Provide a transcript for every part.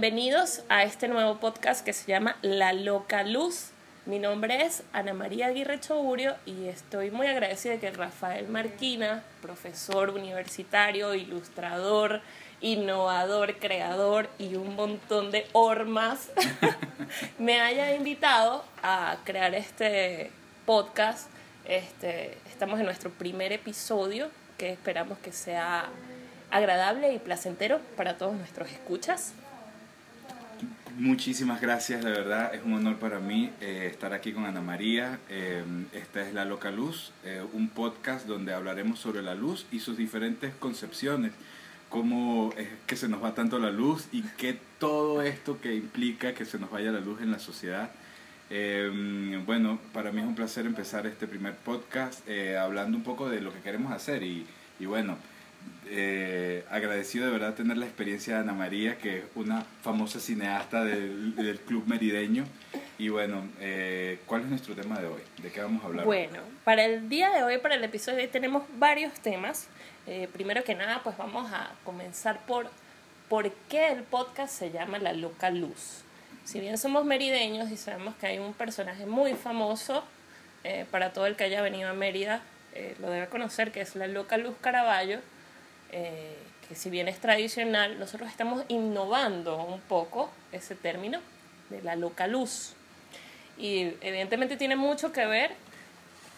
Bienvenidos a este nuevo podcast que se llama La Loca Luz. Mi nombre es Ana María Aguirre Choburio y estoy muy agradecida de que Rafael Marquina, profesor universitario, ilustrador, innovador, creador y un montón de hormas, me haya invitado a crear este podcast. Este, estamos en nuestro primer episodio que esperamos que sea agradable y placentero para todos nuestros escuchas. Muchísimas gracias, de verdad, es un honor para mí eh, estar aquí con Ana María. Eh, esta es La Loca Luz, eh, un podcast donde hablaremos sobre la luz y sus diferentes concepciones, cómo es que se nos va tanto la luz y qué todo esto que implica que se nos vaya la luz en la sociedad. bueno, para mí es un placer empezar este primer podcast hablando un poco de lo que queremos hacer y bueno, eh, agradecido de verdad tener la experiencia de Ana María, que es una famosa cineasta del, del Club Merideño. Y bueno, eh, ¿cuál es nuestro tema de hoy? ¿De qué vamos a hablar? Bueno, para el día de hoy, para el episodio de hoy, tenemos varios temas. Eh, primero que nada, pues vamos a comenzar por por qué el podcast se llama La Loca Luz. Si bien somos merideños y sabemos que hay un personaje muy famoso para todo el que haya venido a Mérida, lo debe conocer, que es la Loca Luz Caraballo eh, que si bien es tradicional, nosotros estamos innovando un poco ese término de la loca luz. Y evidentemente tiene mucho que ver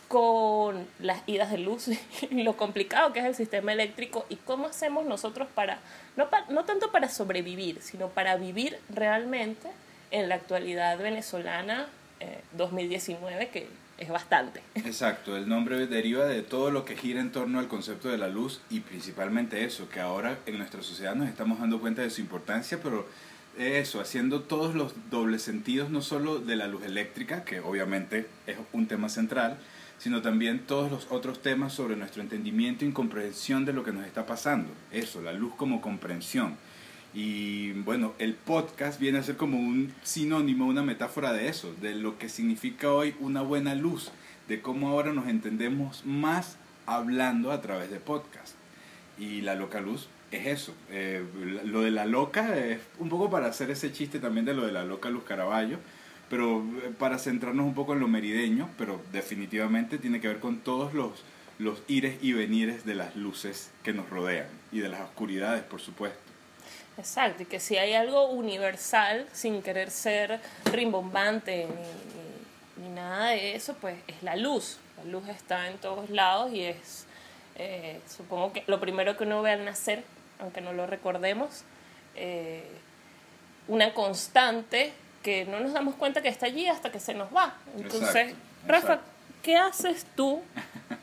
con las idas de luz y lo complicado que es el sistema eléctrico y cómo hacemos nosotros para, no, no tanto para sobrevivir, sino para vivir realmente en la actualidad venezolana 2019, eh, que es bastante. Exacto, el nombre deriva de todo lo que gira en torno al concepto de la luz y principalmente eso, que ahora en nuestra sociedad nos estamos dando cuenta de su importancia, pero eso, haciendo todos los dobles sentidos, no solo de la luz eléctrica, que obviamente es un tema central, sino también todos los otros temas sobre nuestro entendimiento y comprensión de lo que nos está pasando. Eso, la luz como comprensión. Y bueno, el podcast viene a ser como un sinónimo, una metáfora de eso, de lo que significa hoy una buena luz, de cómo ahora nos entendemos más hablando a través de podcast. Y la loca luz es eso. Eh, lo de la loca es un poco para hacer ese chiste también de lo de la loca luz Caraballo, pero eh, para centrarnos un poco en lo merideño, pero definitivamente tiene que ver con todos los, los ires y venires de las luces que nos rodean y de las oscuridades, por supuesto. Exacto, y que si hay algo universal, sin querer ser rimbombante ni, nada de eso, pues es la luz. La luz está en todos lados y es, eh, supongo que lo primero que uno ve al nacer, aunque no lo recordemos, eh, una constante que no nos damos cuenta que está allí hasta que se nos va. Entonces, Rafa, ¿qué haces tú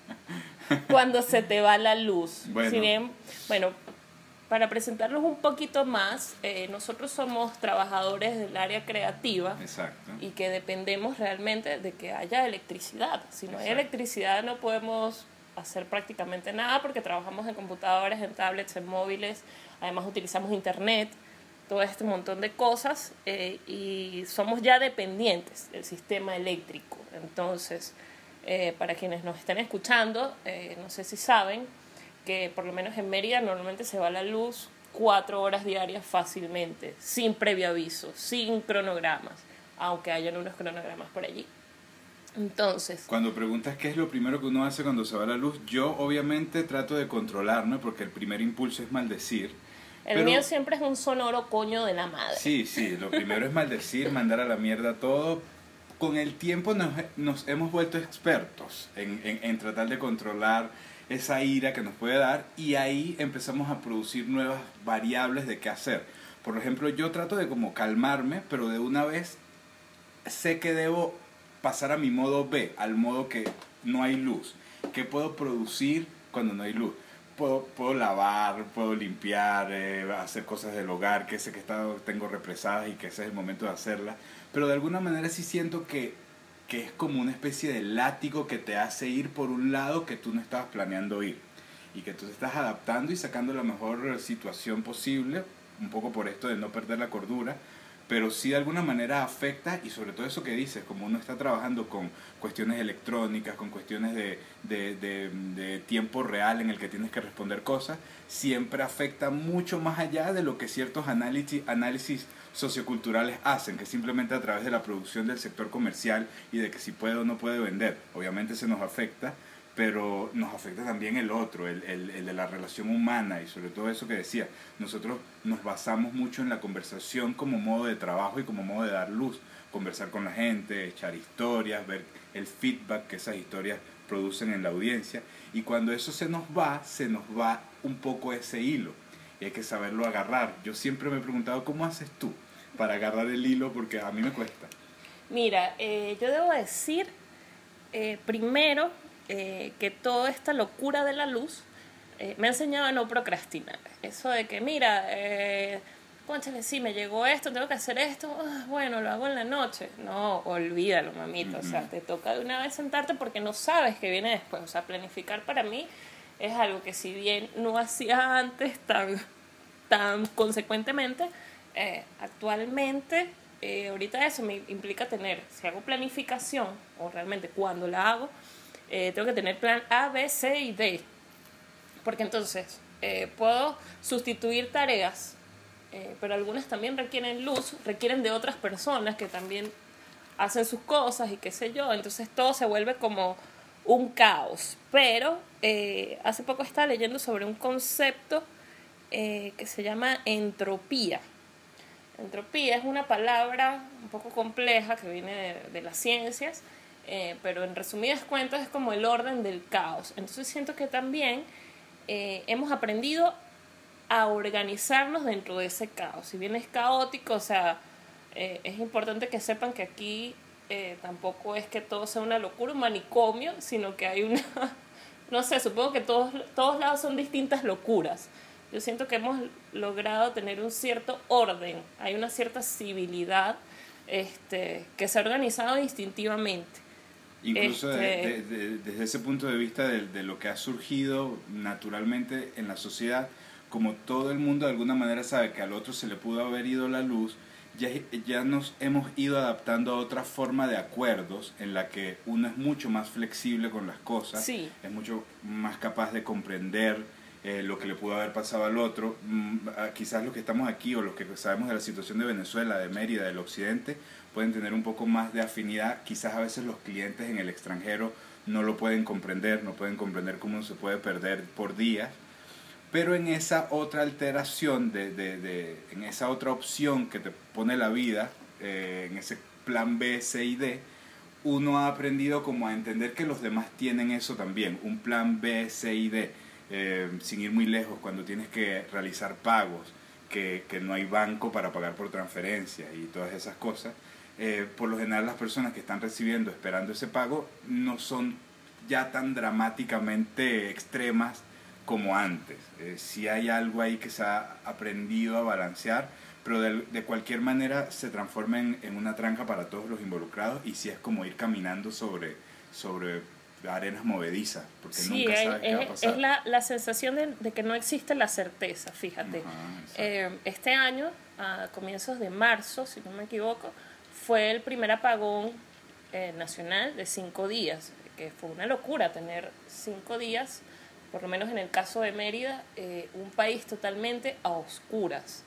cuando se te va la luz? Si bien, bueno, para presentarnos un poquito más, eh, nosotros somos trabajadores del área creativa y que dependemos realmente de que haya electricidad. Si no hay electricidad no podemos hacer prácticamente nada porque trabajamos en computadoras, en tablets, en móviles, además utilizamos internet, todo este montón de cosas eh, y somos ya dependientes del sistema eléctrico. Entonces, eh, para quienes nos estén escuchando, no sé si saben, que por lo menos en Mérida normalmente se va la luz cuatro horas diarias fácilmente, sin previo aviso, sin cronogramas, aunque hayan unos cronogramas por allí. Entonces. Cuando preguntas qué es lo primero que uno hace cuando se va la luz, yo obviamente trato de controlarme porque el primer impulso es maldecir. El mío siempre es un sonoro coño de la madre. Sí, sí, lo primero es maldecir, mandar a la mierda todo. Con el tiempo nos, nos hemos vuelto expertos en, en, en tratar de controlar esa ira que nos puede dar y ahí empezamos a producir nuevas variables de qué hacer. Por ejemplo, yo trato de como calmarme, pero de una vez sé que debo pasar a mi modo B, al modo que no hay luz. ¿Qué puedo producir cuando no hay luz? Puedo, puedo lavar, puedo limpiar, eh, hacer cosas del hogar, que sé que está, tengo represadas y que ese es el momento de hacerlas. Pero de alguna manera sí siento que que es como una especie de látigo que te hace ir por un lado que tú no estabas planeando ir. Y que tú estás adaptando y sacando la mejor situación posible, un poco por esto de no perder la cordura, pero sí de alguna manera afecta y sobre todo eso que dices, como uno está trabajando con cuestiones electrónicas, con cuestiones de, tiempo real en el que tienes que responder cosas, siempre afecta mucho más allá de lo que ciertos análisis socioculturales hacen, que simplemente a través de la producción del sector comercial y de que si puede o no puede vender, obviamente se nos afecta, pero nos afecta también el otro, el, el, el, de la relación humana y sobre todo eso que decía, nosotros nos basamos mucho en la conversación como modo de trabajo y como modo de dar luz, conversar con la gente, echar historias, ver el feedback que esas historias producen en la audiencia. Y cuando eso se nos va, se nos va un poco ese hilo. Y hay que saberlo agarrar. Yo siempre me he preguntado, ¿cómo haces tú para agarrar el hilo? Porque a mí me cuesta. Mira, eh, yo debo decir, eh, primero, eh, que toda esta locura de la luz me ha enseñado a no procrastinar. Eso de que, mira, eh, conchale, sí, me llegó esto, tengo que hacer esto, ah, bueno, lo hago en la noche. No, olvídalo, mamita. O sea, te toca de una vez sentarte porque no sabes qué viene después. O sea, planificar para mí es algo que si bien no hacía antes tan, tan consecuentemente, eh, actualmente, eh, ahorita eso me implica tener, si hago planificación, o realmente cuando la hago, eh, tengo que tener plan A, B, C y D. Porque entonces puedo sustituir tareas, pero algunas también requieren luz, requieren de otras personas que también hacen sus cosas y qué sé yo. Entonces todo se vuelve como un caos. Pero hace poco estaba leyendo sobre un concepto que se llama entropía. Entropía es una palabra un poco compleja que viene de, las ciencias eh, pero en resumidas cuentas es como el orden del caos. Entonces siento que también eh, hemos aprendido a organizarnos dentro de ese caos. Si bien es caótico, o sea, eh, es importante que sepan que aquí eh, tampoco es que todo sea una locura, un manicomio, sino que hay una, no sé, supongo que todos, todos lados son distintas locuras. Yo siento que hemos logrado tener un cierto orden, hay una cierta civilidad este, que se ha organizado instintivamente. Incluso Este- de- de- de- desde ese punto de vista de, de lo que ha surgido naturalmente en la sociedad, como todo el mundo de alguna manera sabe que al otro se le pudo haber ido la luz, ya, ya nos hemos ido adaptando a otra forma de acuerdos en la que uno es mucho más flexible con las cosas, Sí. es mucho más capaz de comprender eh, lo que le pudo haber pasado al otro. Mm, ah, quizás los que estamos aquí o los que sabemos de la situación de Venezuela, de Mérida, del occidente, pueden tener un poco más de afinidad. Quizás a veces los clientes en el extranjero no lo pueden comprender, no pueden comprender cómo se puede perder por días. Pero en esa otra alteración, de, de, de- en esa otra opción que te pone la vida, eh, en ese plan B, C y D, uno ha aprendido como a entender que los demás tienen eso también, un plan B, C y D, eh, sin ir muy lejos, cuando tienes que realizar pagos, que, que no hay banco para pagar por transferencia y todas esas cosas, eh, por lo general las personas que están recibiendo, esperando ese pago, no son ya tan dramáticamente extremas como antes. Eh, sí hay algo ahí que se ha aprendido a balancear, pero de, de cualquier manera se transforma en, en una tranca para todos los involucrados y sí es como ir caminando sobre, sobre arenas movedizas, porque Sí, nunca es, sabes qué va a es- pasar. es la, la sensación de, de que no existe la certeza, fíjate. Ajá. Eh, este año, a comienzos de marzo, si no me equivoco, fue el primer apagón eh, nacional de cinco días, que fue una locura tener cinco días, por lo menos en el caso de Mérida, eh, un país totalmente a oscuras.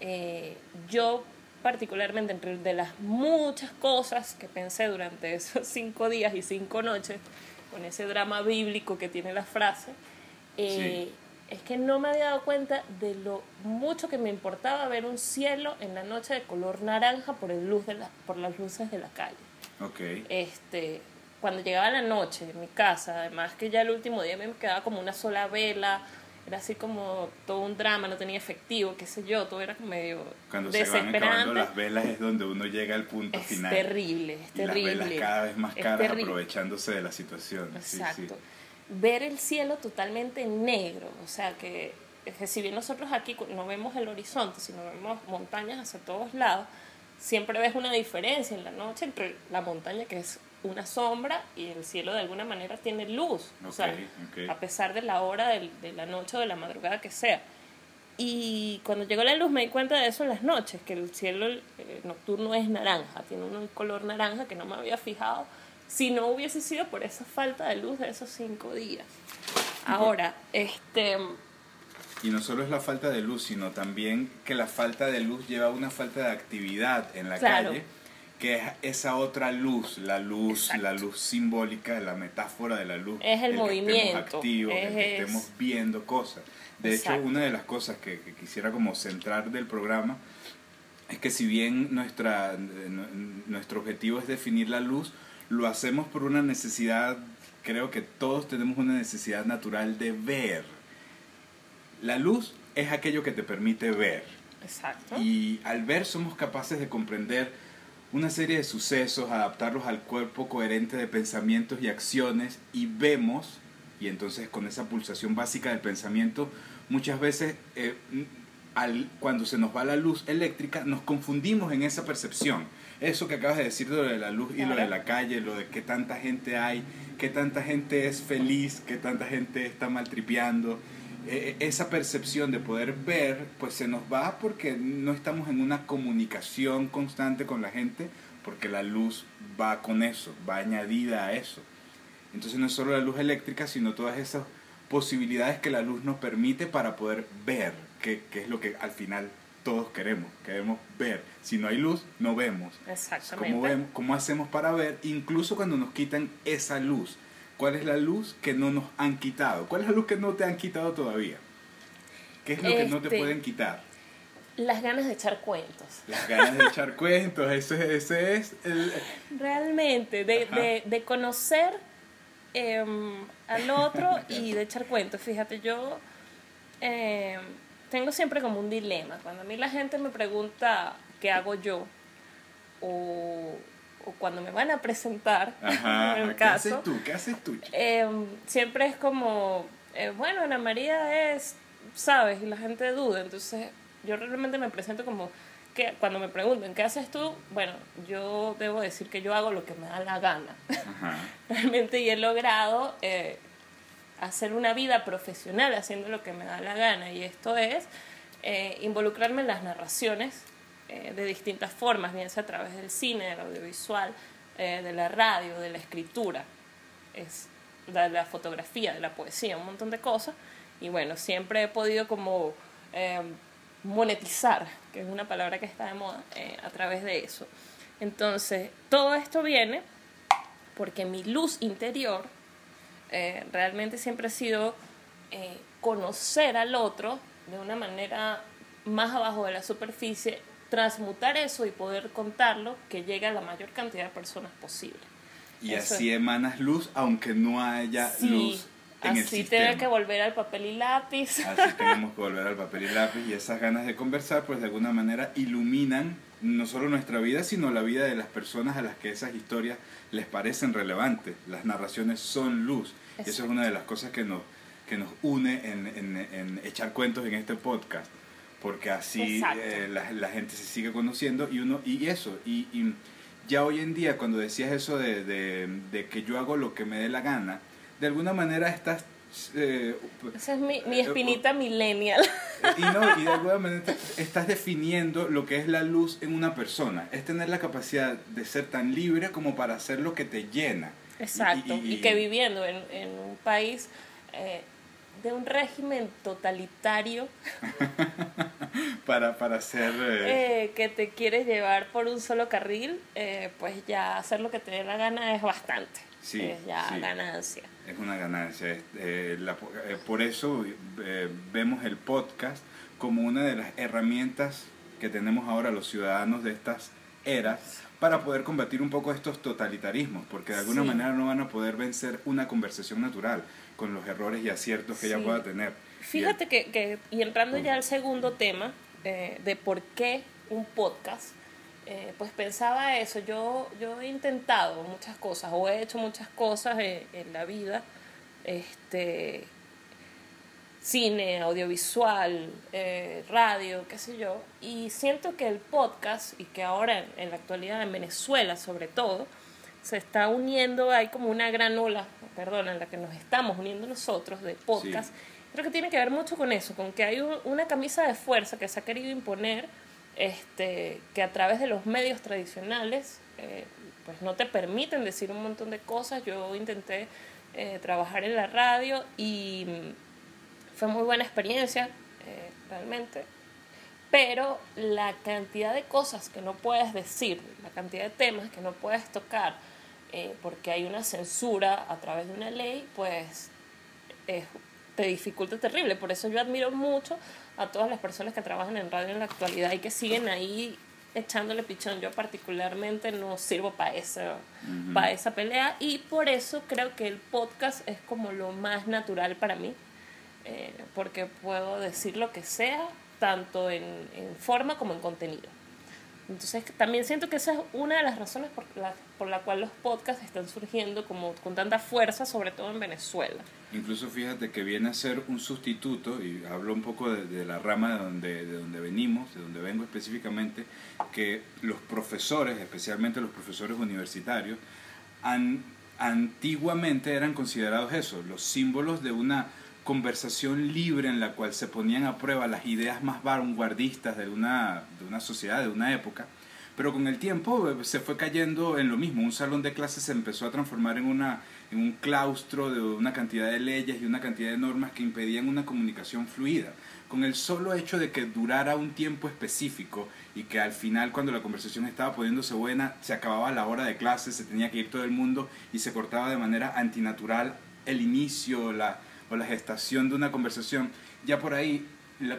Eh, yo particularmente entre de las muchas cosas que pensé durante esos cinco días y cinco noches, con ese drama bíblico que tiene la frase, eh, es que no me había dado cuenta de lo mucho que me importaba ver un cielo en la noche de color naranja por, el luz de la, por las luces de la calle. Este, cuando llegaba la noche en mi casa, además que ya el último día me quedaba como una sola vela, era así como todo un drama, no tenía efectivo, qué sé yo, todo era como medio Cuando se van acabando las velas es donde uno llega al punto Es final. terrible, es Y las terrible. velas cada vez más Es caras terrible. aprovechándose de la situación. Sí, sí. Exacto. Ver el cielo totalmente negro, o sea que, es que si bien nosotros aquí no vemos el horizonte, sino vemos montañas hacia todos lados, siempre ves una diferencia en la noche entre la montaña que es una sombra y el cielo de alguna manera tiene luz, o sea, a pesar de la hora del- de la noche o de la madrugada que sea. Y cuando llegó la luz me di cuenta de eso en las noches, que el cielo eh, nocturno es naranja, tiene un color naranja que no me había fijado si no hubiese sido por esa falta de luz de esos cinco días. Ahora, este... Y no solo es la falta de luz, sino también que la falta de luz lleva a una falta de actividad en la Claro. calle, que es esa otra luz, la luz, Exacto. la luz simbólica, la metáfora de la luz. Es el que movimiento, estemos activos, el que es- estemos viendo cosas. De Exacto. hecho, una de las cosas que, que quisiera como centrar del programa es que si bien nuestra, nuestro objetivo es definir la luz, lo hacemos por una necesidad, creo que todos tenemos una necesidad natural de ver. La luz es aquello que te permite ver. Exacto. Y al ver somos capaces de comprender una serie de sucesos, adaptarlos al cuerpo coherente de pensamientos y acciones y vemos, y entonces con esa pulsación básica del pensamiento, muchas veces eh, al, cuando se nos va la luz eléctrica nos confundimos en esa percepción. Eso que acabas de decir de lo de la luz y lo de la calle, lo de que tanta gente hay, que tanta gente es feliz, que tanta gente está maltripeando. Eh, esa percepción de poder ver, pues se nos va porque no estamos en una comunicación constante con la gente, porque la luz va con eso, va añadida a eso. Entonces no es solo la luz eléctrica, sino todas esas posibilidades que la luz nos permite para poder ver, que, que es lo que al final todos queremos, queremos ver. Si no hay luz, no vemos. Exactamente. ¿Cómo, vemos, ¿Cómo hacemos para ver? Incluso cuando nos quitan esa luz. ¿Cuál es la luz que no nos han quitado? ¿Cuál es la luz que no te han quitado todavía? ¿Qué es lo que no te Este- pueden quitar? Las ganas de echar cuentos. Las ganas de echar cuentos, ese, ese es el... Realmente, de, de conocer em, al otro y de echar cuentos. Fíjate, yo em, tengo siempre como un dilema. Cuando a mí la gente me pregunta qué hago yo, o, o cuando me van a presentar, Ajá, en el ¿qué haces caso, tú? ¿Qué haces tú? em, siempre es como, eh, bueno, Ana María es, ¿sabes? Y la gente duda. Entonces, yo realmente me presento como que cuando me preguntan, ¿qué haces tú? Bueno, yo debo decir que yo hago lo que me da la gana. Ajá. realmente y he logrado eh, hacer una vida profesional haciendo lo que me da la gana. Y esto es eh, involucrarme en las narraciones eh, de distintas formas, bien sea a través del cine, del audiovisual, eh, de la radio, de la escritura, es, de la fotografía, de la poesía, un montón de cosas. Y bueno, siempre he podido como eh, monetizar, que es una palabra que está de moda, eh, a través de eso. Entonces, todo esto viene porque mi luz interior eh, realmente siempre ha sido eh, conocer al otro de una manera más abajo de la superficie, transmutar eso y poder contarlo que llegue a la mayor cantidad de personas posible. Y Eso así es. emanas luz, aunque no haya Sí, luz en así tener que volver al papel y lápiz. Así tenemos que volver al papel y lápiz y esas ganas de conversar pues de alguna manera iluminan no solo nuestra vida sino la vida de las personas a las que esas historias les parecen relevantes. Las narraciones son luz. Y eso es Exacto. una de las cosas que nos, que nos une en, en- en echar cuentos en este podcast. Porque así eh, la, la gente se sigue conociendo y uno y eso. Y, y ya hoy en día cuando decías eso de, de- de que yo hago lo que me dé la gana, de alguna manera estás... eh, Esa es mi, mi espinita millennial. y no, y de alguna manera estás definiendo lo que es la luz en una persona. Es tener la capacidad de ser tan libre como para hacer lo que te llena. Exacto. Y, que viviendo en, en un país eh, de un régimen totalitario Para, para hacer... eh, eh, que te quieres llevar por un solo carril, eh, pues ya hacer lo que te dé la gana es bastante. Sí, es ya sí. ganancia. Es una ganancia. eh, la- eh, por eso vemos el podcast como una de las herramientas que tenemos ahora los ciudadanos de estas eras para poder combatir un poco estos totalitarismos, porque de alguna Sí. manera no van a poder vencer una conversación natural con los errores y aciertos que ella Sí. pueda tener. Fíjate que, que- y entrando ya al segundo tema eh, de por qué un podcast, eh, pues pensaba eso, yo, yo he intentado muchas cosas o he hecho muchas cosas en, en la vida, este, cine, audiovisual, eh, radio, qué sé yo, y siento que el podcast, y que ahora en la actualidad en Venezuela sobre todo, se está uniendo, hay como una gran ola, perdón, en la que nos estamos uniendo nosotros de podcast, creo que tiene que ver mucho con eso, con que hay una camisa de fuerza que se ha querido imponer, este, que a través de los medios tradicionales, eh, pues no te permiten decir un montón de cosas. Yo intenté eh, trabajar en la radio y mm, fue muy buena experiencia, eh, realmente. Pero la cantidad de cosas que no puedes decir, la cantidad de temas que no puedes tocar, porque hay una censura a través de una ley, pues es te dificulta terrible. Por eso yo admiro mucho a todas las personas que trabajan en radio en la actualidad y que siguen ahí echándole pichón. Yo particularmente no sirvo para esa, para esa pelea y por eso creo que el podcast es como lo más natural para mí, eh, porque puedo decir lo que sea, tanto en, en forma como en contenido. Entonces también siento que esa es una de las razones por la, por la cual los podcasts están surgiendo como con tanta fuerza, sobre todo en Venezuela. Incluso fíjate que viene a ser un sustituto, y hablo un poco de, la rama de donde, de donde venimos, de donde vengo específicamente, que los profesores, especialmente los profesores universitarios, han, antiguamente eran considerados eso, los símbolos de una conversación libre en la cual se ponían a prueba las ideas más vanguardistas de una, de una sociedad, de una época, pero con el tiempo eh, se fue cayendo en lo mismo. Un salón de clases se empezó a transformar en, una, en un claustro de una cantidad de leyes y una cantidad de normas que impedían una comunicación fluida. Con el solo hecho de que durara un tiempo específico y que al final cuando la conversación estaba poniéndose buena, se acababa la hora de clase, se tenía que ir todo el mundo y se cortaba de manera antinatural el inicio la, o la gestación de una conversación. Ya por ahí,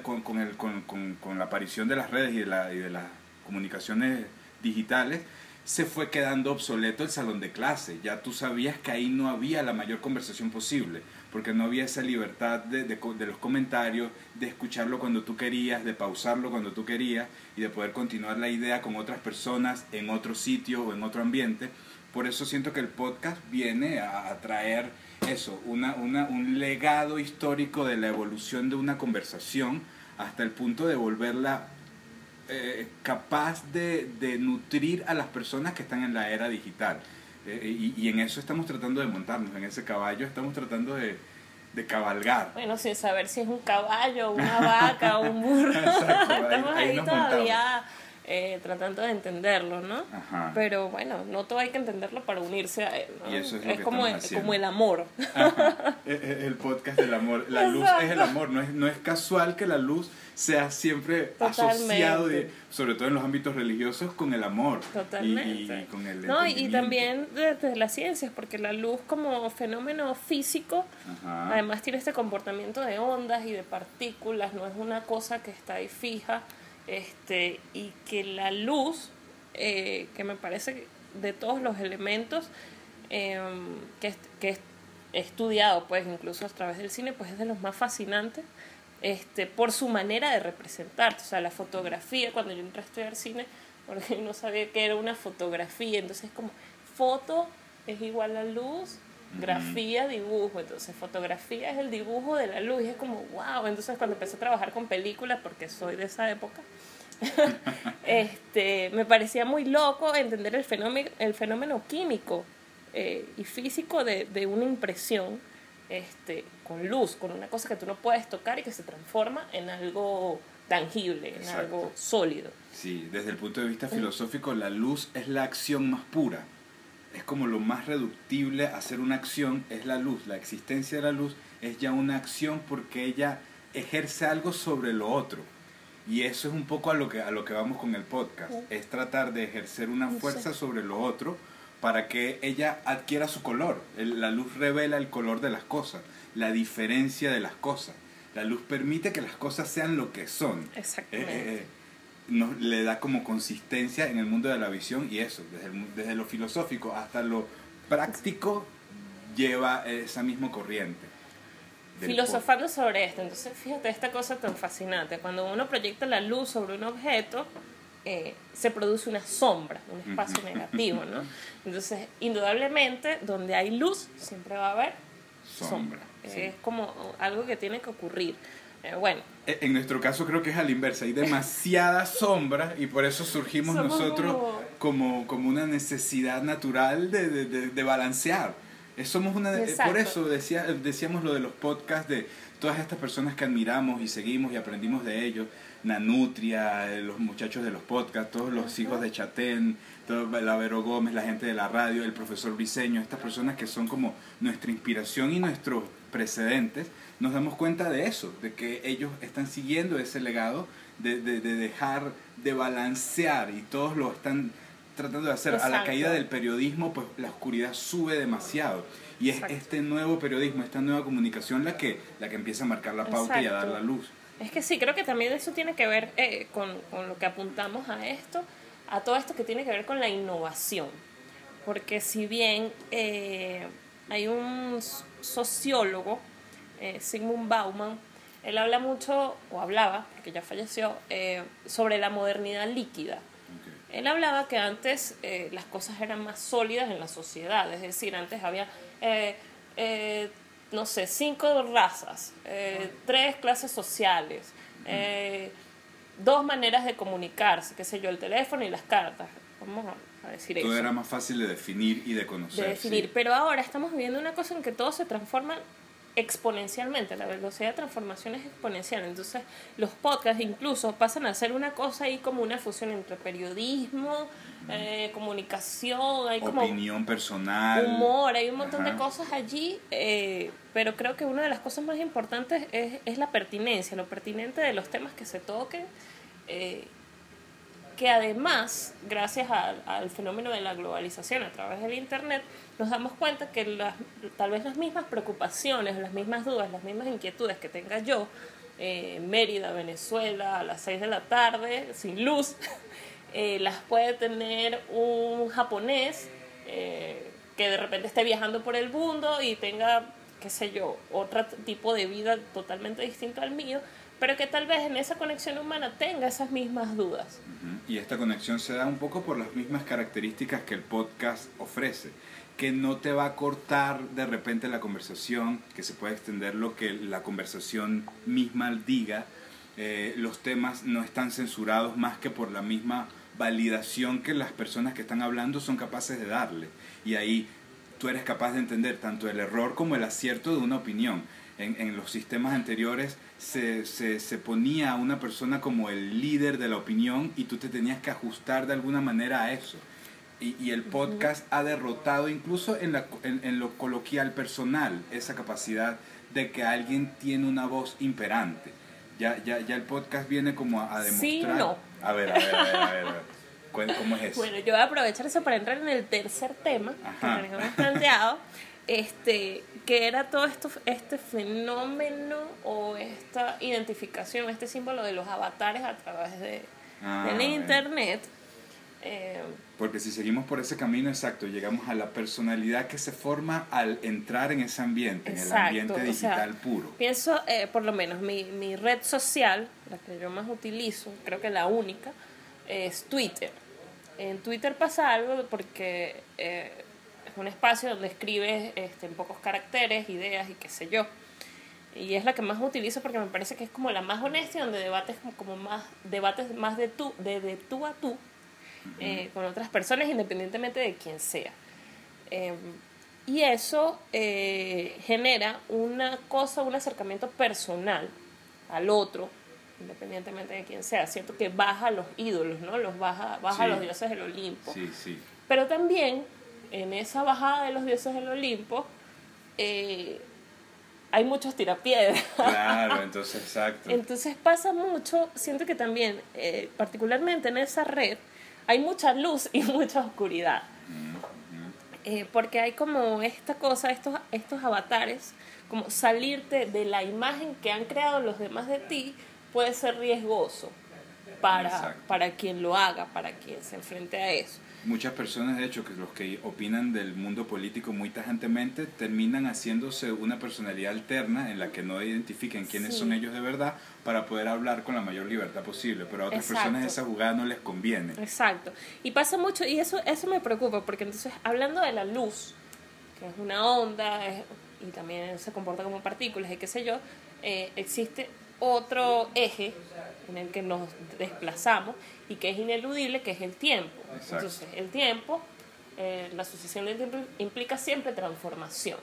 con, el, con, con, la aparición de las redes y de, la, y de las comunicaciones digitales, se fue quedando obsoleto el salón de clase. Ya tú sabías que ahí no había la mayor conversación posible, porque no había esa libertad de, de, los comentarios, de escucharlo cuando tú querías, de pausarlo cuando tú querías y de poder continuar la idea con otras personas en otro sitio o en otro ambiente. Por eso siento que el podcast viene a, traer eso, una, una, un legado histórico de la evolución de una conversación hasta el punto de volverla eh, capaz de, de, nutrir a las personas que están en la era digital. Eh, y, y, en eso estamos tratando de montarnos, en ese caballo estamos tratando de, de cabalgar. Bueno, sin saber si es un caballo, una vaca, un burro. estamos ahí, todavía eh, tratando de entenderlo, ¿no? Ajá. Pero bueno, no todo hay que entenderlo para unirse a él. ¿no? Y eso es, es como, el, como el amor. El podcast del amor. La luz es el amor. No es, no es casual que la luz sea siempre Totalmente. asociado, de, sobre todo en los ámbitos religiosos, con el amor. Totalmente. Y, y con el no, y también desde las ciencias, porque la luz como fenómeno físico, Ajá. además tiene este comportamiento de ondas y de partículas, no es una cosa que está ahí fija, este, y que la luz, eh, que me parece de todos los elementos eh, que, que he estudiado, pues incluso a través del cine, pues es de los más fascinantes este, por su manera de representar. O sea, la fotografía, cuando yo entré a estudiar cine, porque no sabía que era una fotografía, entonces es como foto es igual a luz, grafía, dibujo. Entonces, fotografía es el dibujo de la luz. Y es como, wow. Entonces, cuando empecé a trabajar con películas, porque soy de esa época, este, me parecía muy loco entender el fenómeno, el fenómeno químico eh, y físico de, de una impresión este, con luz, con una cosa que tú no puedes tocar y que se transforma en algo tangible, en Exacto. algo sólido. Sí, desde el punto de vista filosófico, la luz es la acción más pura. Es como lo más reductible a hacer una acción, es la luz. La existencia de la luz es ya una acción porque ella ejerce algo sobre lo otro. Y eso es un poco a lo que, a lo que vamos con el podcast. Es tratar de ejercer una fuerza sobre lo otro para que ella adquiera su color. El, la luz revela el color de las cosas, la diferencia de las cosas. La luz permite que las cosas sean lo que son. Exactamente. Eh, eh, nos, le da como consistencia en el mundo de la visión y eso, desde, el, desde lo filosófico hasta lo práctico, lleva esa misma corriente. Filosofando sobre esto, entonces fíjate esta cosa tan fascinante, cuando uno proyecta la luz sobre un objeto, eh, se produce una sombra, un espacio negativo, ¿no? Entonces, indudablemente, donde hay luz, siempre va a haber sombra. Sí. Es como algo que tiene que ocurrir. Eh, bueno. En nuestro caso creo que es al inverso, hay demasiada sombra y por eso surgimos Somos nosotros como- como, una necesidad natural de, de, de, de balancear. Eh, Somos una eh, Exacto. por eso decía, decíamos lo de los podcasts de todas estas personas que admiramos y seguimos y aprendimos de ellos. Nanutria, eh, los muchachos de los podcasts, todos los hijos de Chatén, la Vero Gómez, la gente de la radio, el profesor Briseño, estas personas que son como nuestra inspiración y nuestros precedentes, nos damos cuenta de eso, de que ellos están siguiendo ese legado de, de- de dejar de balancear y todos lo están tratando de hacer. A la Exacto. caída del periodismo, pues la oscuridad sube demasiado. Y es Exacto. este nuevo periodismo, esta nueva comunicación la que, la que empieza a marcar la pauta y a dar Exacto. la luz. Es que sí, creo que también eso tiene que ver eh, con, con lo que apuntamos a esto, a todo esto que tiene que ver con la innovación. Porque si bien eh, hay un sociólogo, eh, Sigmund Bauman, él habla mucho, o hablaba, porque ya falleció, eh, sobre la modernidad líquida. Él hablaba que antes eh, las cosas eran más sólidas en la sociedad, es decir, antes había, no sé, cinco razas, tres clases sociales, dos maneras de comunicarse, qué sé yo, el teléfono y las cartas. Vamos a, a decir Todo eso. era más fácil de definir y de conocer. de definir. sí. Pero ahora estamos viviendo una cosa en que todo se transforma exponencialmente, la velocidad de transformación es exponencial. Entonces, los podcasts incluso pasan a ser una cosa ahí como una fusión entre periodismo, eh, comunicación, hay como Opinión personal. humor, hay un montón de cosas allí, eh, pero creo que una de las cosas más importantes es, es la pertinencia, lo pertinente de los temas que se toquen, eh, que además, gracias al, fenómeno de la globalización a través del Internet, nos damos cuenta que las, tal vez las mismas preocupaciones, las mismas dudas, las mismas inquietudes que tenga yo, eh, Mérida, Venezuela, a las 6 de la tarde, sin luz, eh, las puede tener un japonés eh, que de repente esté viajando por el mundo y tenga, qué sé yo, otro tipo de vida totalmente distinto al mío, pero que tal vez en esa conexión humana tenga esas mismas dudas. Y esta conexión se da un poco por las mismas características que el podcast ofrece, que no te va a cortar de repente la conversación, que se puede extender lo que la conversación misma diga, eh, los temas no están censurados más que por la misma validación que las personas que están hablando son capaces de darle. Y ahí tú eres capaz de entender tanto el error como el acierto de una opinión. En, en los sistemas anteriores se, se, se ponía a una persona como el líder de la opinión y tú te tenías que ajustar de alguna manera a eso. Y, y el podcast ha derrotado incluso en, la, en, en lo coloquial personal esa capacidad de que alguien tiene una voz imperante. Ya, ya, ya el podcast viene como a, a demostrar... Sí, no. A ver, a ver, a ver, a ver. a ver. Cuen- ¿Cómo es eso? Bueno, yo voy a aprovechar eso para entrar en el tercer tema Ajá. que nos hemos planteado, este, que era todo esto, este fenómeno o esta identificación, este símbolo de los avatares a través de, Ah, del internet. Eh, Porque si seguimos por ese camino exacto, llegamos a la personalidad que se forma al entrar en ese ambiente, en el ambiente o sea, digital puro. Pienso, eh, por lo menos, mi, mi red social, la que yo más utilizo, creo que la única, es Twitter. En Twitter pasa algo porque eh, es un espacio donde escribes este, en pocos caracteres, ideas y qué sé yo. Y es la que más utilizo porque me parece que es como la más honesta y donde debates como, como más, debates más de tú, de, de tú a tú eh, con otras personas independientemente de quién sea. Eh, y eso eh, genera una cosa, un acercamiento personal al otro, independientemente de quién sea. Siento que baja los ídolos, ¿no? Los baja, baja Sí. los dioses del Olimpo. Sí, sí. Pero también en esa bajada de los dioses del Olimpo eh, hay muchos tirapiedras. Claro, entonces exacto. Entonces pasa mucho, siento que también, eh, particularmente en esa red, hay mucha luz y mucha oscuridad. Eh, porque hay como esta cosa, estos, estos avatares, como salirte de la imagen que han creado los demás de ti puede ser riesgoso para, Exacto. para quien lo haga, para quien se enfrente a eso. Muchas personas, de hecho, que los que opinan del mundo político muy tajantemente, terminan haciéndose una personalidad alterna en la que no identifiquen quiénes Sí. son ellos de verdad para poder hablar con la mayor libertad posible. Pero a otras Exacto. personas esa jugada no les conviene. Exacto. Y pasa mucho, y eso, eso me preocupa, porque entonces, hablando de la luz, que es una onda, es- y también se comporta como partículas y qué sé yo, eh, existe otro eje en el que nos desplazamos y que es ineludible, que es el tiempo. Exacto. Entonces, el tiempo eh, la asociación de impl- implica siempre transformación.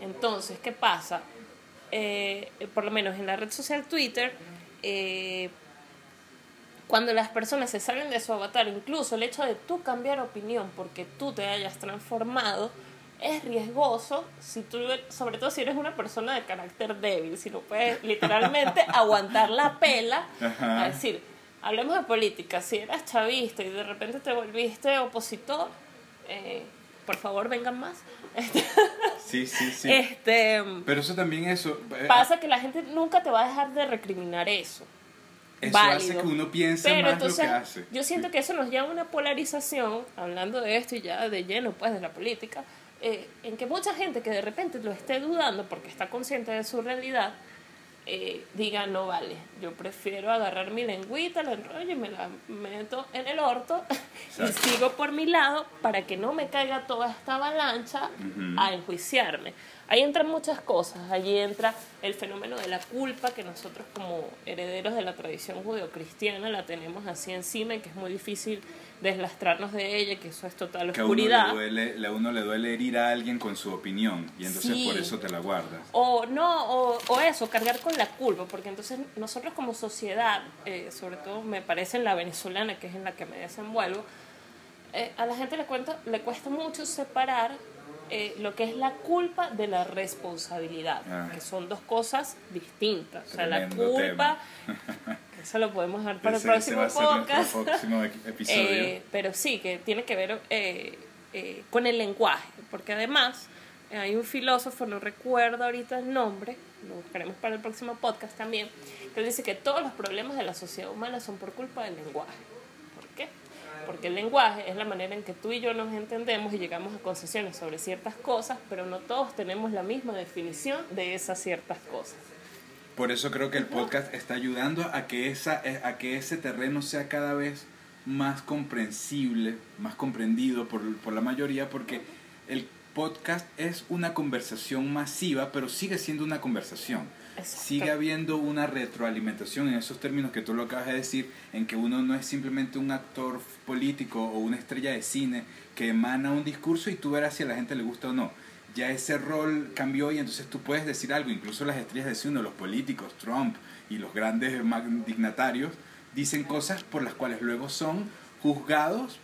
Entonces, ¿qué pasa? Eh, por lo menos en la red social Twitter, eh, cuando las personas se salen de su avatar, incluso el hecho de tú cambiar opinión porque tú te hayas transformado, es riesgoso, si tú, sobre todo si eres una persona de carácter débil, si no puedes literalmente aguantar la pela, a decir, hablemos de política, si eras chavista y de repente te volviste opositor, eh, por favor vengan más. Sí, sí, sí. Este, Pero eso también eso... eh, pasa que la gente nunca te va a dejar de recriminar eso. Eso hace que uno piense Pero más entonces, lo que hace. yo siento que eso nos lleva a una polarización, hablando de esto y ya de lleno, pues, de la política, eh, en que mucha gente que de repente lo esté dudando porque está consciente de su realidad, eh, diga, no vale, yo prefiero agarrar mi lengüita, la enrollo y me la meto en el orto y sigo por mi lado para que no me caiga toda esta avalancha a enjuiciarme. Ahí entran muchas cosas, allí entra el fenómeno de la culpa que nosotros como herederos de la tradición judeocristiana la tenemos así encima y que es muy difícil deslastrarnos de ella, que eso es total Que a uno le, oscuridad. duele, a uno le duele herir a alguien con su opinión y entonces Sí. por eso te la guardas. O no, o, o eso, cargar con la culpa, porque entonces nosotros como sociedad, eh, sobre todo me parece en la venezolana, que es en la que me desenvuelvo, eh, a la gente le, cuenta, le cuesta mucho separar eh, lo que es la culpa de la responsabilidad, Ah. que son dos cosas distintas. o sea, la culpa, eso lo podemos dejar para Ese- el próximo podcast. próximo episodio. Eh, pero sí, que tiene que ver eh, eh, con el lenguaje, porque además eh, hay un filósofo, no recuerdo ahorita el nombre, lo buscaremos para el próximo podcast también, que dice que todos los problemas de la sociedad humana son por culpa del lenguaje. Porque el lenguaje es la manera en que tú y yo nos entendemos y llegamos a concesiones sobre ciertas cosas, pero no todos tenemos la misma definición de esas ciertas cosas. Por eso creo que el podcast está ayudando a que, esa, eh, a que ese terreno sea cada vez más comprensible, más comprendido por, por la mayoría, porque el podcast es una conversación masiva, pero sigue siendo una conversación. Exacto. Sigue habiendo una retroalimentación en esos términos que tú lo acabas de decir, en que uno no es simplemente un actor político o una estrella de cine que emana un discurso y tú verás si a la gente le gusta o no. Ya ese rol cambió y entonces tú puedes decir algo, incluso las estrellas de cine, los políticos, Trump y los grandes dignatarios, dicen cosas por las cuales luego son juzgados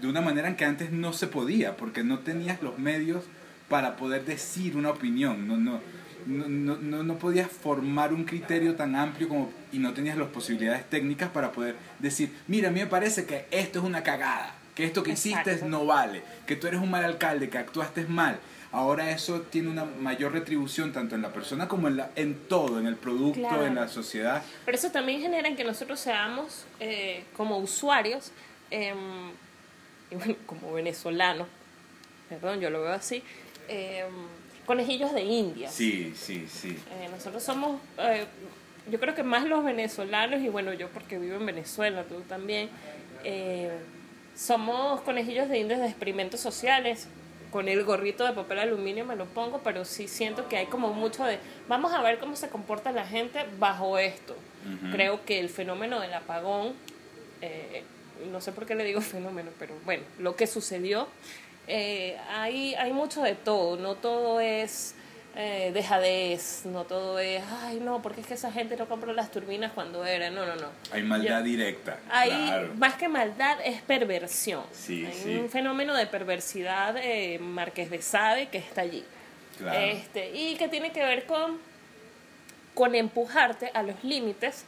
de una manera en que antes no se podía, porque no tenías los medios para poder decir una opinión, no, no, no, no, no, podías formar un criterio tan amplio como, y no tenías las posibilidades técnicas para poder decir, mira, a mí me parece que esto es una cagada, que esto que hiciste no vale, que tú eres un mal alcalde, que actuaste mal. Ahora eso tiene una mayor retribución tanto en la persona como en, la, en todo, en el producto, Claro. en la sociedad. Pero eso también genera en que nosotros seamos eh, como usuarios, y bueno, como venezolanos, perdón, yo lo veo así, em, conejillos de India. Sí, sí, sí. Eh, nosotros somos, eh, yo creo que más los venezolanos, y bueno, yo porque vivo en Venezuela, tú también, eh, somos conejillos de indias de experimentos sociales. Con el gorrito de papel aluminio me lo pongo, pero sí siento que hay como mucho de, vamos a ver cómo se comporta la gente bajo esto. Ujú. Creo que el fenómeno del apagón, eh, no sé por qué le digo fenómeno, pero bueno, lo que sucedió, eh, hay, hay mucho de todo, no todo es eh, dejadez, no todo es, ay no, porque es que esa gente no compró las turbinas cuando era, no, no, no. Hay maldad directa. Hay, claro. más que maldad, es perversión. Sí, Hay sí. un fenómeno de perversidad eh, Marqués de Sade que está allí. Claro. Este, y que tiene que ver con, con empujarte a los límites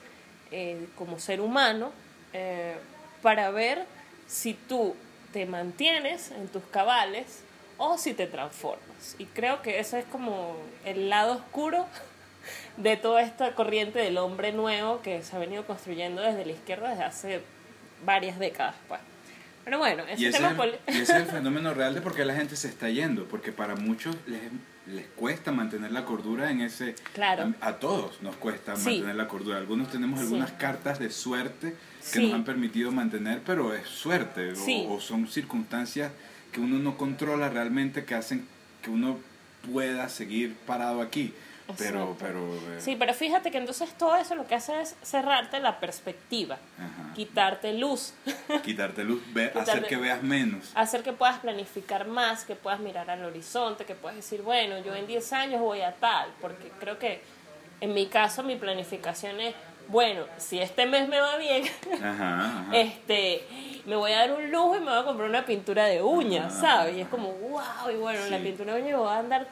eh, como ser humano eh, para ver si tú te mantienes en tus cabales o si te transformas. Y creo que ese es como el lado oscuro de toda esta corriente del hombre nuevo que se ha venido construyendo desde la izquierda desde hace varias décadas. Pues. Pero bueno, ese Y ese, tema es el, poli- y ese es el fenómeno real de por qué la gente se está yendo, porque para muchos les, les cuesta mantener la cordura en ese... Claro. A, a todos nos cuesta Sí. mantener la cordura. Algunos tenemos Sí. algunas cartas de suerte que Sí. nos han permitido mantener, pero es suerte o- o, son circunstancias que uno no controla realmente que hacen que uno pueda seguir parado aquí. Pero, pero... eh, Sí, pero fíjate que entonces todo eso lo que hace es cerrarte la perspectiva, Ajá. quitarte luz, Quitarte luz, ve- Quitarte- hacer que veas menos. hacer que puedas planificar más, que puedas mirar al horizonte, que puedas decir, bueno, yo en 10 años voy a tal, porque creo que en mi caso mi planificación es, bueno, si este mes me va bien, Ajá, ajá. este, me voy a dar un lujo y me voy a comprar una pintura de uñas, Ah. ¿sabes? Y es como, wow, y bueno, la pintura de uñas me voy a andar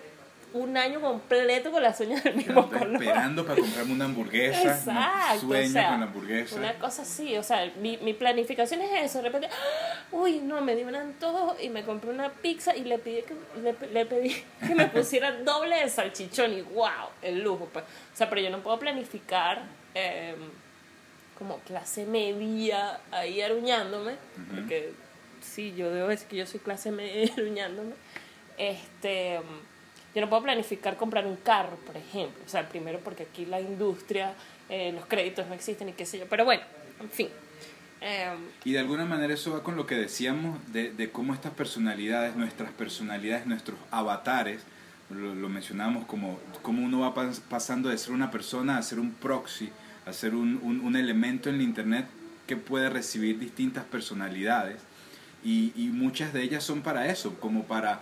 un año completo con las uñas del mismo color. esperando para comprarme una hamburguesa. Exacto, Sueño o sea, con la hamburguesa. Una cosa así, o sea, mi, mi planificación es eso. De repente, ¡ah! uy, no, me dio un antojo y me compré una pizza y le pedí que, le, le pedí que me pusiera doble de salchichón y wow, el lujo. Pues. O sea, pero yo no puedo planificar eh, como clase media ahí aruñándome, porque sí, yo debo decir que yo soy clase media aruñándome. Este. Yo no puedo planificar comprar un carro, por ejemplo. O sea, primero porque aquí la industria, eh, los créditos no existen y qué sé yo. Pero bueno, en fin. Eh, Y de alguna manera eso va con lo que decíamos de, de cómo estas personalidades, nuestras personalidades, nuestros avatares, lo, lo mencionábamos como cómo uno va pas- pasando de ser una persona a ser un proxy, a ser un, un, un elemento en la internet que puede recibir distintas personalidades. Y, y muchas de ellas son para eso, como para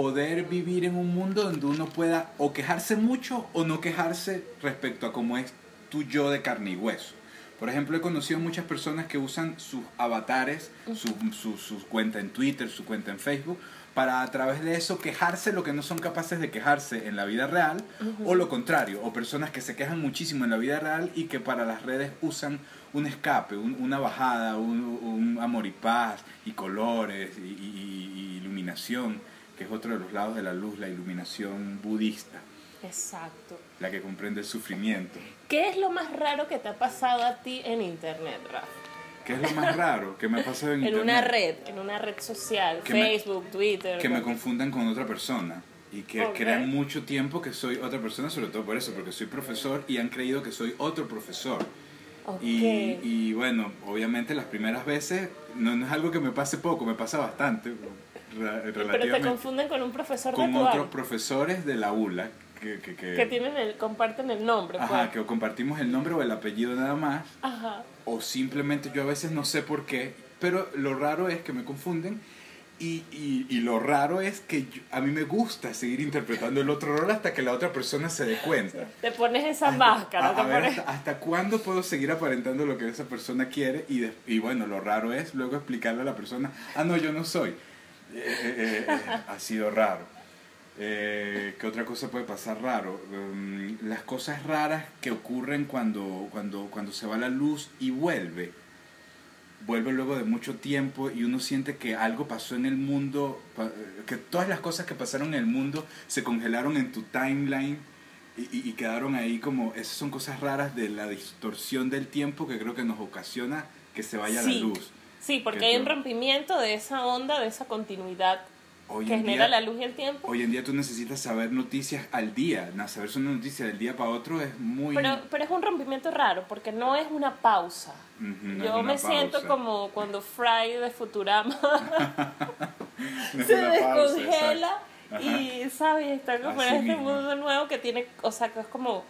poder vivir en un mundo donde uno pueda o quejarse mucho o no quejarse respecto a cómo es tu yo de carne y hueso. Por ejemplo, he conocido muchas personas que usan sus avatares, su, su, su cuenta en Twitter, su cuenta en Facebook, para a través de eso quejarse lo que no son capaces de quejarse en la vida real, o lo contrario, o personas que se quejan muchísimo en la vida real y que para las redes usan un escape, un- una bajada, un, un amor y paz, y colores, y, y- y iluminación, que es otro de los lados de la luz, la iluminación budista, exacto. la que comprende el sufrimiento. ¿Qué es lo más raro que te ha pasado a ti en internet, Rafa? ¿Qué es lo más raro que me ha pasado en, En internet? una red, en una red social, Que me- Facebook, Twitter. que me confundan con otra persona y que Ok. crean mucho tiempo que soy otra persona, sobre todo por eso, porque soy profesor y han creído que soy otro profesor. Ok. Y, y bueno, obviamente las primeras veces no, no es algo que me pase poco, me pasa bastante, Pero te confunden con un profesor con de tu otros profesores de la ULA que, que, que- que tienen el, comparten el nombre. ajá, pues. que o compartimos el nombre o el apellido nada más, Ajá. o simplemente yo a veces no sé por qué, pero lo raro es que me confunden y, y, y lo raro es que yo- a mí me gusta seguir interpretando el otro rol hasta que la otra persona se dé cuenta. Te pones esa Hasta- máscara. a- te a ver, pones- hasta, hasta cuándo puedo seguir aparentando lo que esa persona quiere y, de- y bueno, lo raro es luego explicarle a la persona, ah, no, yo no soy. Eh, eh, ha sido raro. Eh, ¿Qué otra cosa puede pasar raro? Mm, las cosas raras que ocurren cuando, cuando, cuando se va la luz y vuelve. Vuelve luego de mucho tiempo y uno siente que algo pasó en el mundo, que todas las cosas que pasaron en el mundo se congelaron en tu timeline y, y- y quedaron ahí como, esas son cosas raras de la distorsión del tiempo que creo que nos ocasiona que se vaya Sí. la luz. Sí, porque que hay un rompimiento de esa onda, de esa continuidad Hoy que en genera día- la luz y el tiempo. Hoy en día tú necesitas saber noticias al día. Saber una noticia del día para otro es muy... Pero, pero es un rompimiento raro, porque no es una pausa. Ujú, no Yo una me siento pausa. como cuando Fry de Futurama No se pausa, descongela y, ¿sabes? Está como en este mundo nuevo que tiene, o sea, que es como,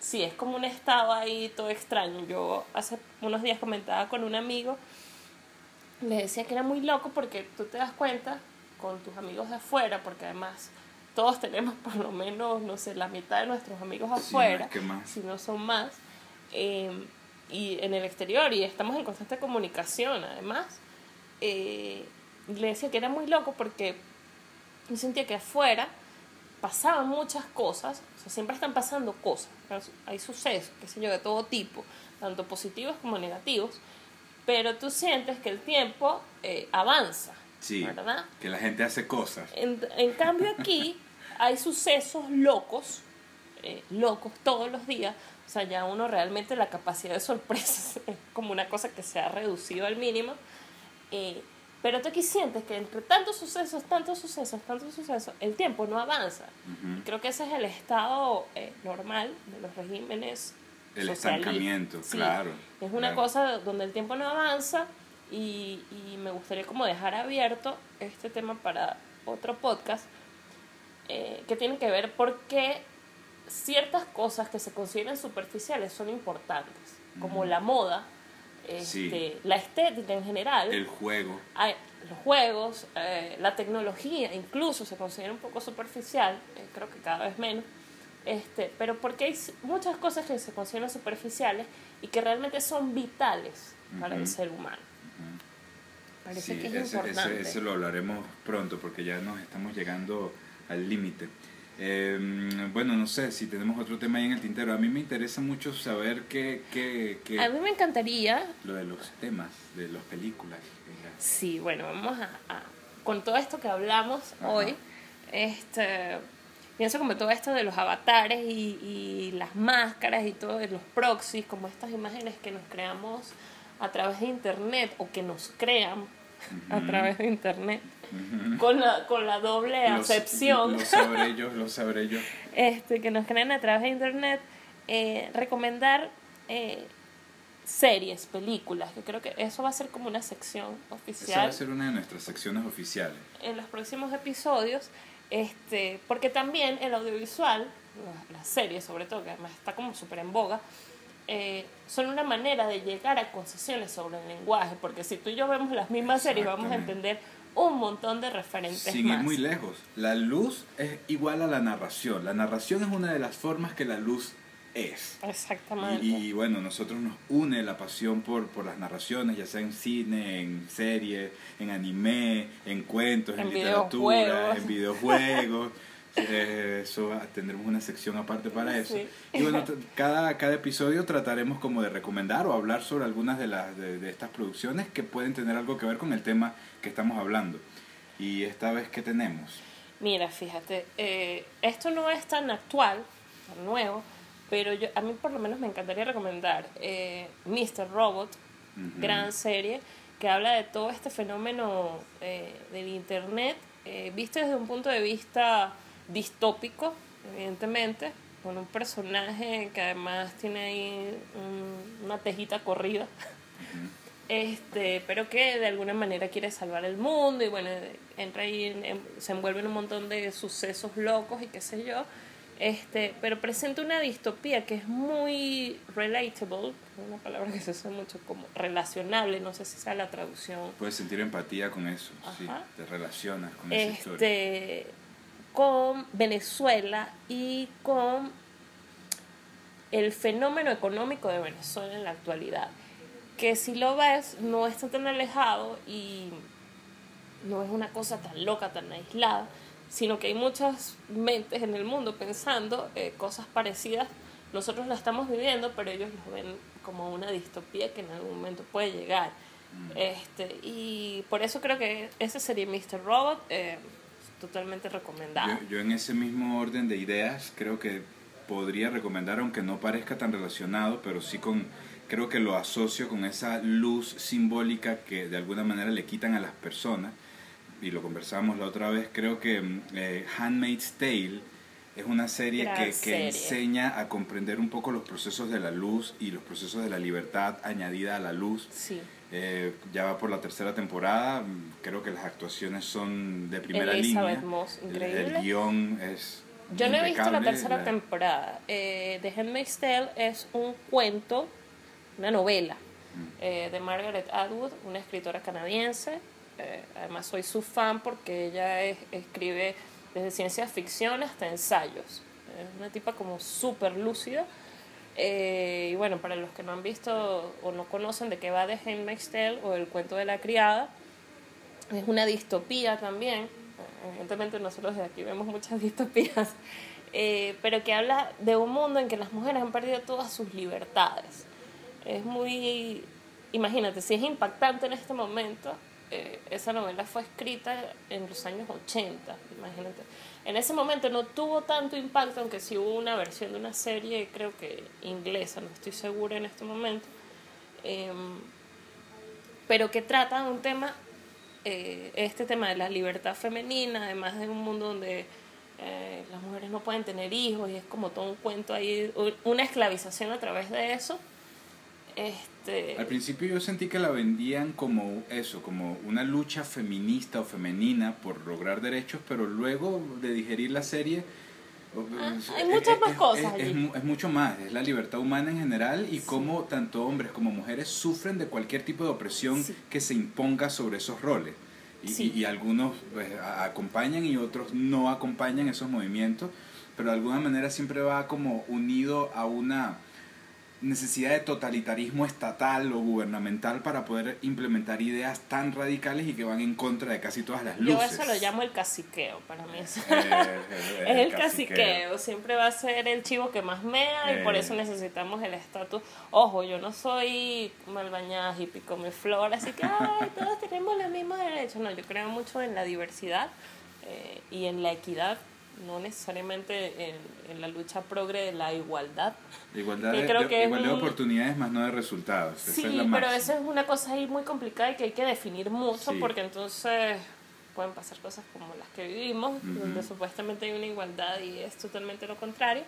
sí, es como un estado ahí todo extraño. Yo hace unos días comentaba con un amigo, le decía que era muy loco porque tú te das cuenta con tus amigos de afuera, porque además todos tenemos por lo menos, no sé, la mitad de nuestros amigos Sí, afuera, más que más. si no son más, eh, y en el exterior, y estamos en constante comunicación además. Eh, le decía que era muy loco porque yo sentía que afuera pasaban muchas cosas, o sea, siempre están pasando cosas, hay sucesos, qué sé yo, de todo tipo, tanto positivos como negativos, pero tú sientes que el tiempo eh, avanza, Sí, ¿verdad? que la gente hace cosas. En, en cambio aquí hay sucesos locos, eh, locos todos los días, o sea, ya uno realmente la capacidad de sorpresa es como una cosa que se ha reducido al mínimo, eh, pero tú aquí sientes que entre tantos sucesos, tantos sucesos, tantos sucesos, el tiempo no avanza. Ujú. Y creo que ese es el estado eh, normal de los regímenes El estancamiento, Sí, claro. Es una claro. cosa donde el tiempo no avanza y, y me gustaría como dejar abierto este tema para otro podcast eh, que tiene que ver por qué ciertas cosas que se consideran superficiales son importantes, como la moda, Sí. este, la estética en general, El juego. hay- los juegos, eh, la tecnología incluso se considera un poco superficial, eh, creo que cada vez menos, este, pero porque hay muchas cosas que se consideran superficiales y que realmente son vitales para el ser humano. Parece Sí, que es ese, importante. ese- ese lo hablaremos pronto porque ya nos estamos llegando al límite. Eh, bueno, no sé si tenemos otro tema ahí en el tintero. A mí me interesa mucho saber qué, qué, qué- A mí me encantaría lo de los temas, de las películas. Sí, bueno, vamos a, a- con todo esto que hablamos Ajá. hoy, este, pienso como todo esto de los avatares y, y las máscaras y todo, de los proxies, como estas imágenes que nos creamos a través de internet o que nos crean a través de internet, con la, con la doble acepción Lo, sabré yo, lo sabré yo. este, que nos crean a través de internet, eh, recomendar eh, series, películas, que creo que eso va a ser como una sección Esa va oficial a ser una de nuestras secciones oficiales. en los próximos episodios, este, porque también el audiovisual, la- las series sobre todo, que además está como súper en boga, eh, son una manera de llegar a concesiones sobre el lenguaje, porque si tú y yo vemos las mismas series vamos a entender un montón de referentes Sin más. ir muy lejos. La luz es igual a la narración. La narración es una de las formas que la luz es. Exactamente. Y, y, bueno, nosotros nos une la pasión por, por las narraciones, ya sea en cine, en series, en anime, en cuentos, en, En literatura, videojuegos. en videojuegos. Eh, eso ah, tendremos una sección aparte para eso. Sí. Y bueno, cada, cada episodio trataremos como de recomendar o hablar sobre algunas de, las de, de estas producciones que pueden tener algo que ver con el tema que estamos hablando. Y esta vez, ¿qué tenemos? Mira, fíjate, eh, esto no es tan actual, tan nuevo, pero yo, a mí por lo menos me encantaría recomendar eh, Mr. Robot, gran serie, que habla de todo este fenómeno eh, del Internet, eh, visto desde un punto de vista distópico, evidentemente, con un personaje que además tiene ahí un- una tejita corrida. Este pero que de alguna manera quiere salvar el mundo y bueno entra ahí en- en- se envuelve en un montón de sucesos locos y qué sé yo este pero presenta una distopía que es muy relatable una palabra que se usa mucho como relacionable no sé si sea la traducción Puedes sentir empatía con eso, sí, te relacionas con esa historia. este con Venezuela y con el fenómeno económico de Venezuela en la actualidad que si lo ves no está tan alejado y no es una cosa tan loca, tan aislada, sino que hay muchas mentes en el mundo pensando eh, cosas parecidas. Nosotros la estamos viviendo, pero ellos lo ven como una distopía que en algún momento puede llegar. Mm. Este, y por eso creo que ese sería Mr. Robot, eh, totalmente recomendado. Yo, yo en ese mismo orden de ideas creo que podría recomendar, aunque no parezca tan relacionado, pero sí con, creo que lo asocio con esa luz simbólica que de alguna manera le quitan a las personas, y lo conversamos la otra vez, creo que mm, eh, Handmaid's Tale es una serie que, que serie. enseña a comprender un poco los procesos de la luz y los procesos de la libertad añadida a la luz. Sí. Eh, ya va por la tercera temporada, mm, creo que las actuaciones son de primera Elizabeth línea. Moss, El- increíble. El, guion es. Yo no he visto la tercera la- temporada. Eh, The Handmaid's Tale es un cuento, una novela Mm. eh, de Margaret Atwood, una escritora canadiense. Eh, además soy su fan porque ella es- escribe desde ciencia ficción hasta ensayos. Es una tipa como súper lúcida. Eh, y bueno, para los que no han visto o no conocen de qué va The Handmaid's Tale o el cuento de la criada, es una distopía también. Evidentemente nosotros de aquí vemos muchas distopías, eh, pero que habla de un mundo en que las mujeres han perdido todas sus libertades. Es muy, imagínate, si es impactante en este momento, esa novela fue escrita en los años 80, imagínate. En ese momento no tuvo tanto impacto, aunque sí hubo una versión de una serie, creo que inglesa, no estoy segura en este momento. Em, pero que trata un tema, eh, este tema de la libertad femenina, además de un mundo donde eh, las mujeres no pueden tener hijos y es como todo un cuento ahí, una esclavización a través de eso. Este, Al principio yo sentí que la vendían como eso, como una lucha feminista o femenina por lograr derechos, pero luego de digerir la serie Ah, Es- hay muchas es- más es- cosas allí. es mucho más, es la libertad humana en general y cómo tanto hombres como mujeres sufren de cualquier tipo de opresión Sí. que se imponga sobre esos roles. Y, Sí. y- y algunos pues, acompañan y otros no acompañan esos movimientos, pero de alguna manera siempre va como unido a una necesidad de totalitarismo estatal o gubernamental para poder implementar ideas tan radicales y que van en contra de casi todas las luces. Yo eso lo llamo el caciqueo, para mí eso. Eh, eh, es el caciqueo. caciqueo, siempre va a ser el chivo que más mea y por Eh. eso necesitamos el estatus. Ojo, yo no soy malbañada hippie come flor, así que ay, todos tenemos los mismos derechos. No, yo creo mucho en la diversidad eh, y en la equidad, no necesariamente en, en la lucha progre de la igualdad. La Igualdad, Que de, creo que igualdad de un- oportunidades más no de resultados. Sí, es pero eso es una cosa ahí muy complicada y que hay que definir mucho Sí. porque entonces pueden pasar cosas como las que vivimos, donde supuestamente hay una igualdad y es totalmente lo contrario,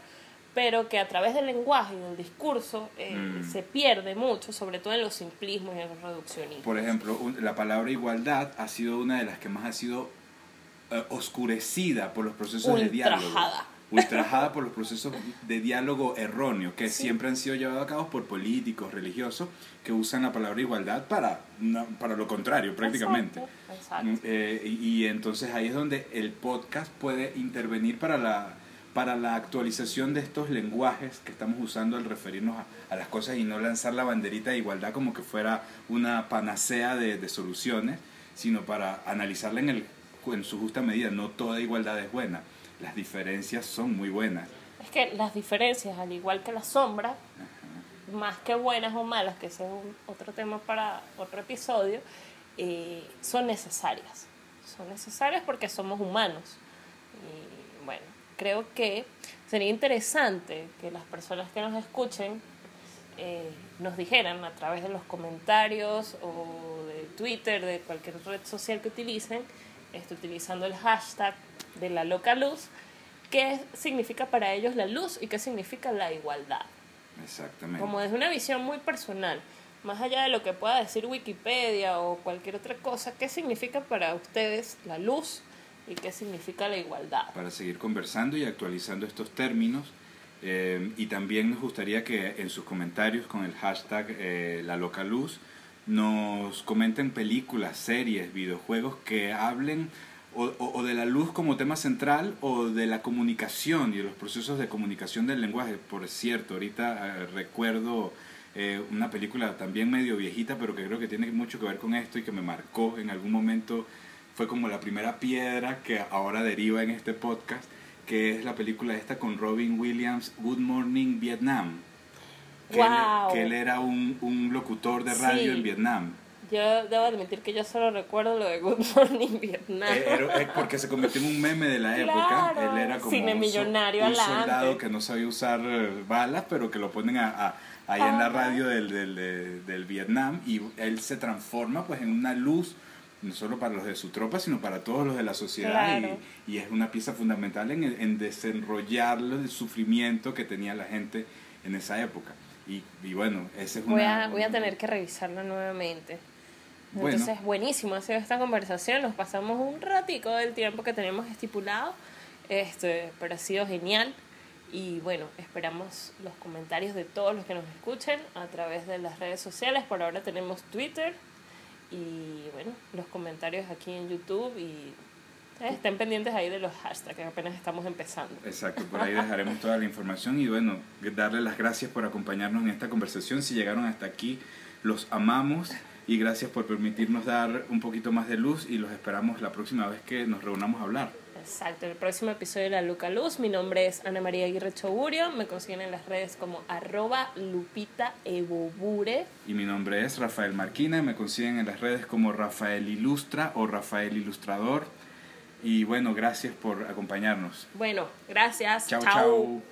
pero que a través del lenguaje y del discurso eh, Mm. se pierde mucho, sobre todo en los simplismos y en los reduccionismos. Por ejemplo, un- la palabra igualdad ha sido una de las que más ha sido eh, oscurecida por los procesos de diálogo. Ultrajada. Ultrajada por los procesos de diálogo erróneo que Sí. siempre han sido llevados a cabo por políticos, religiosos, que usan la palabra igualdad para, no- para lo contrario prácticamente. Exacto, exacto. Mm, eh, y, y entonces ahí es donde el podcast puede intervenir para la, para la actualización de estos lenguajes que estamos usando al referirnos a, a las cosas y no lanzar la banderita de igualdad como que fuera una panacea de, de soluciones, sino para analizarla en, el, en su justa medida. No toda igualdad es buena, las diferencias son muy buenas. Es que las diferencias, al igual que la sombra, más que buenas o malas, que ese es un- otro tema para otro episodio, eh, son necesarias. Son necesarias porque somos humanos. Y bueno, creo que sería interesante que las personas que nos escuchen eh, nos dijeran a través de los comentarios o de Twitter, de cualquier red social que utilicen, este, utilizando el hashtag de la loca luz, qué significa para ellos la luz y qué significa la igualdad. Exactamente. Como desde una visión muy personal, más allá de lo que pueda decir Wikipedia o cualquier otra cosa, ¿qué significa para ustedes la luz y qué significa la igualdad? para seguir conversando y actualizando estos términos. Eh, y también nos gustaría que en sus comentarios con el hashtag eh, La Loca Luz nos comenten películas, series, videojuegos que hablen o, de la luz como tema central o de la comunicación y de los procesos de comunicación del lenguaje. Por cierto, ahorita eh, recuerdo eh, una película también medio viejita, pero que creo que tiene mucho que ver con esto y que me marcó en algún momento. Fue como la primera piedra que ahora deriva en este podcast, que es la película esta con Robin Williams, Good Morning Vietnam. Que, Guau. él, que él era un, un locutor de radio Sí. en Vietnam. Yo debo admitir que yo solo recuerdo lo de Good Morning Vietnam. Eh, era- eh, porque se convirtió en un meme de la época. Claro, Él era como cine un, millonario un adelante. soldado que no sabía usar eh, balas, pero que lo ponen a, a- ahí en la radio del, del, de- del Vietnam y él se transforma pues en una luz no solo para los de su tropa, sino para todos los de la sociedad Claro. y, y es una pieza fundamental en, en desenrollar el sufrimiento que tenía la gente en esa época. Y, y bueno, ese es Voy una- a, voy a tener que revisarlo nuevamente. Bueno. Entonces, buenísimo ha sido esta conversación. Nos pasamos un ratico del tiempo que teníamos estipulado, este, pero ha sido genial. Y bueno, esperamos los comentarios de todos los que nos escuchen a través de las redes sociales. Por ahora tenemos Twitter y bueno, los comentarios aquí en YouTube. Y estén pendientes ahí de los hashtags, que apenas estamos empezando. Exacto, por ahí dejaremos toda la información y bueno, darle las gracias por acompañarnos en esta conversación. Si llegaron hasta aquí, los amamos y gracias por permitirnos dar un poquito más de luz y los esperamos la próxima vez que nos reunamos a hablar. Exacto, el próximo episodio de La Luca Luz. Mi nombre es Ana María Aguirre Choburio. Me consiguen en las redes como arroba Lupita Ebobure. Y mi nombre es Rafael Marquina, me consiguen en las redes como Rafael Ilustra o Rafael Ilustrador. Y bueno, gracias por acompañarnos. Bueno, gracias. Chao, Chao.